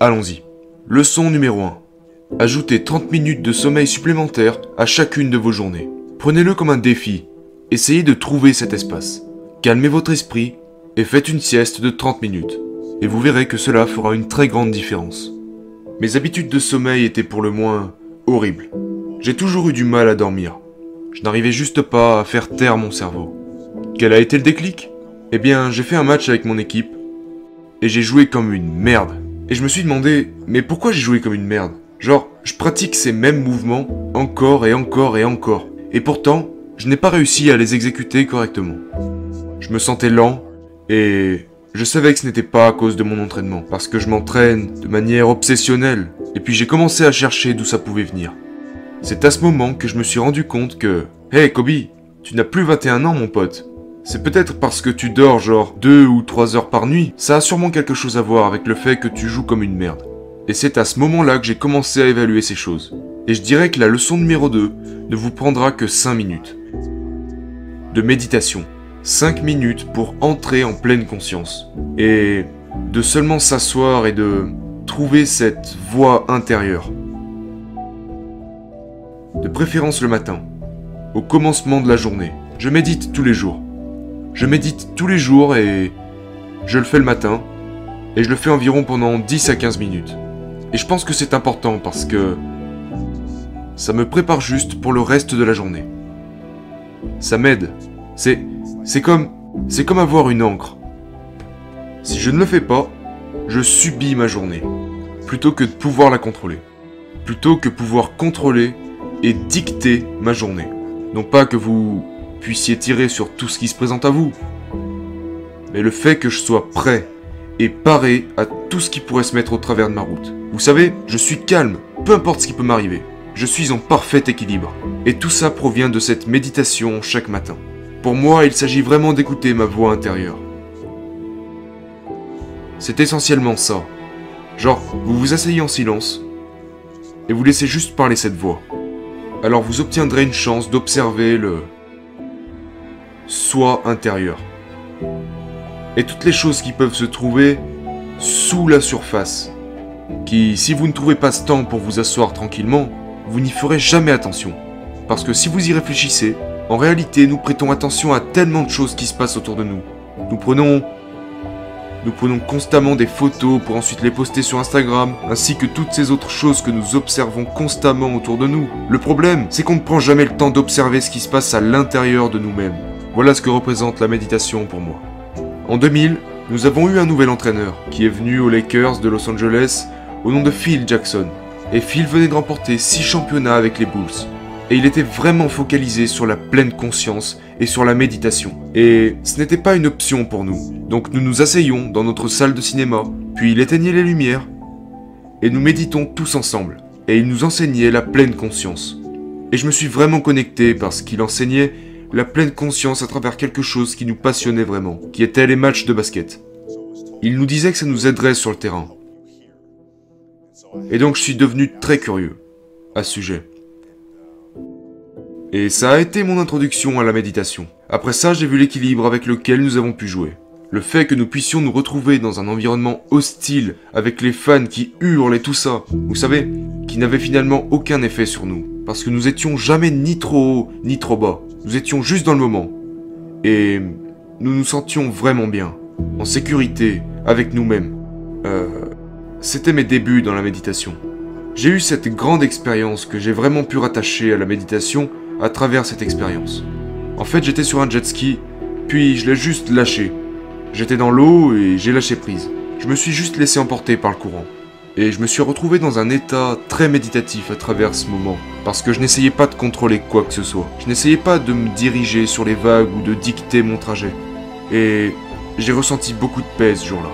allons-y. Leçon numéro 1. Ajoutez 30 minutes de sommeil supplémentaire à chacune de vos journées. Prenez-le comme un défi. Essayez de trouver cet espace. Calmez votre esprit et faites une sieste de 30 minutes. Et vous verrez que cela fera une très grande différence. Mes habitudes de sommeil étaient pour le moins horribles. J'ai toujours eu du mal à dormir. Je n'arrivais juste pas à faire taire mon cerveau. Quel a été le déclic? Eh bien, j'ai fait un match avec mon équipe et j'ai joué comme une merde. Et je me suis demandé, mais pourquoi j'ai joué comme une merde? Genre, je pratique ces mêmes mouvements encore et encore et encore. Et pourtant, je n'ai pas réussi à les exécuter correctement. Je me sentais lent et je savais que ce n'était pas à cause de mon entraînement, parce que je m'entraîne de manière obsessionnelle. Et puis j'ai commencé à chercher d'où ça pouvait venir. C'est à ce moment que je me suis rendu compte que, hey Kobe, tu n'as plus 21 ans mon pote. C'est peut-être parce que tu dors genre 2 ou 3 heures par nuit, ça a sûrement quelque chose à voir avec le fait que tu joues comme une merde. Et c'est à ce moment-là que j'ai commencé à évaluer ces choses. Et je dirais que la leçon numéro 2 ne vous prendra que 5 minutes. De méditation. 5 minutes pour entrer en pleine conscience. Et de seulement s'asseoir et de trouver cette voix intérieure. De préférence le matin, au commencement de la journée. Je médite tous les jours. Je médite tous les jours et je le fais le matin et je le fais environ pendant 10 à 15 minutes. Et je pense que c'est important parce que ça me prépare juste pour le reste de la journée. Ça m'aide. C'est comme comme avoir une encre. Si je ne le fais pas, je subis ma journée plutôt que de pouvoir la contrôler. Plutôt que pouvoir contrôler et dicter ma journée. Non pas que vous puissiez tirer sur tout ce qui se présente à vous, mais le fait que je sois prêt et paré à tout ce qui pourrait se mettre au travers de ma route. Vous savez, je suis calme, peu importe ce qui peut m'arriver. Je suis en parfait équilibre. Et tout ça provient de cette méditation chaque matin. Pour moi, il s'agit vraiment d'écouter ma voix intérieure. C'est essentiellement ça. Genre, vous vous asseyez en silence et vous laissez juste parler cette voix. Alors vous obtiendrez une chance d'observer le soi intérieur. Et toutes les choses qui peuvent se trouver sous la surface qui, si vous ne trouvez pas ce temps pour vous asseoir tranquillement, vous n'y ferez jamais attention. Parce que si vous y réfléchissez, en réalité, nous prêtons attention à tellement de choses qui se passent autour de nous. Nous prenons nous prenons constamment des photos pour ensuite les poster sur Instagram, ainsi que toutes ces autres choses que nous observons constamment autour de nous. Le problème, c'est qu'on ne prend jamais le temps d'observer ce qui se passe à l'intérieur de nous-mêmes. Voilà ce que représente la méditation pour moi. En 2000, nous avons eu un nouvel entraîneur qui est venu aux Lakers de Los Angeles au nom de Phil Jackson. Et Phil venait de remporter 6 championnats avec les Bulls. Et il était vraiment focalisé sur la pleine conscience et sur la méditation. Et ce n'était pas une option pour nous. Donc nous nous asseyions dans notre salle de cinéma, puis il éteignait les lumières, et nous méditons tous ensemble. Et il nous enseignait la pleine conscience. Et je me suis vraiment connecté parce qu'il enseignait la pleine conscience à travers quelque chose qui nous passionnait vraiment, qui était les matchs de basket. Il nous disait que ça nous aiderait sur le terrain, et donc je suis devenu très curieux à ce sujet. Et ça a été mon introduction à la méditation. Après ça, j'ai vu l'équilibre avec lequel nous avons pu jouer. Le fait que nous puissions nous retrouver dans un environnement hostile avec les fans qui hurlent et tout ça, vous savez, qui n'avait finalement aucun effet sur nous. Parce que nous étions jamais ni trop haut ni trop bas. Nous étions juste dans le moment. Et nous nous sentions vraiment bien, en sécurité, avec nous-mêmes. Euh, c'était mes débuts dans la méditation. J'ai eu cette grande expérience que j'ai vraiment pu rattacher à la méditation à travers cette expérience. En fait, j'étais sur un jet ski, puis je l'ai juste lâché. J'étais dans l'eau et j'ai lâché prise. Je me suis juste laissé emporter par le courant. Et je me suis retrouvé dans un état très méditatif à travers ce moment, parce que je n'essayais pas de contrôler quoi que ce soit. Je n'essayais pas de me diriger sur les vagues ou de dicter mon trajet. Et j'ai ressenti beaucoup de paix ce jour-là.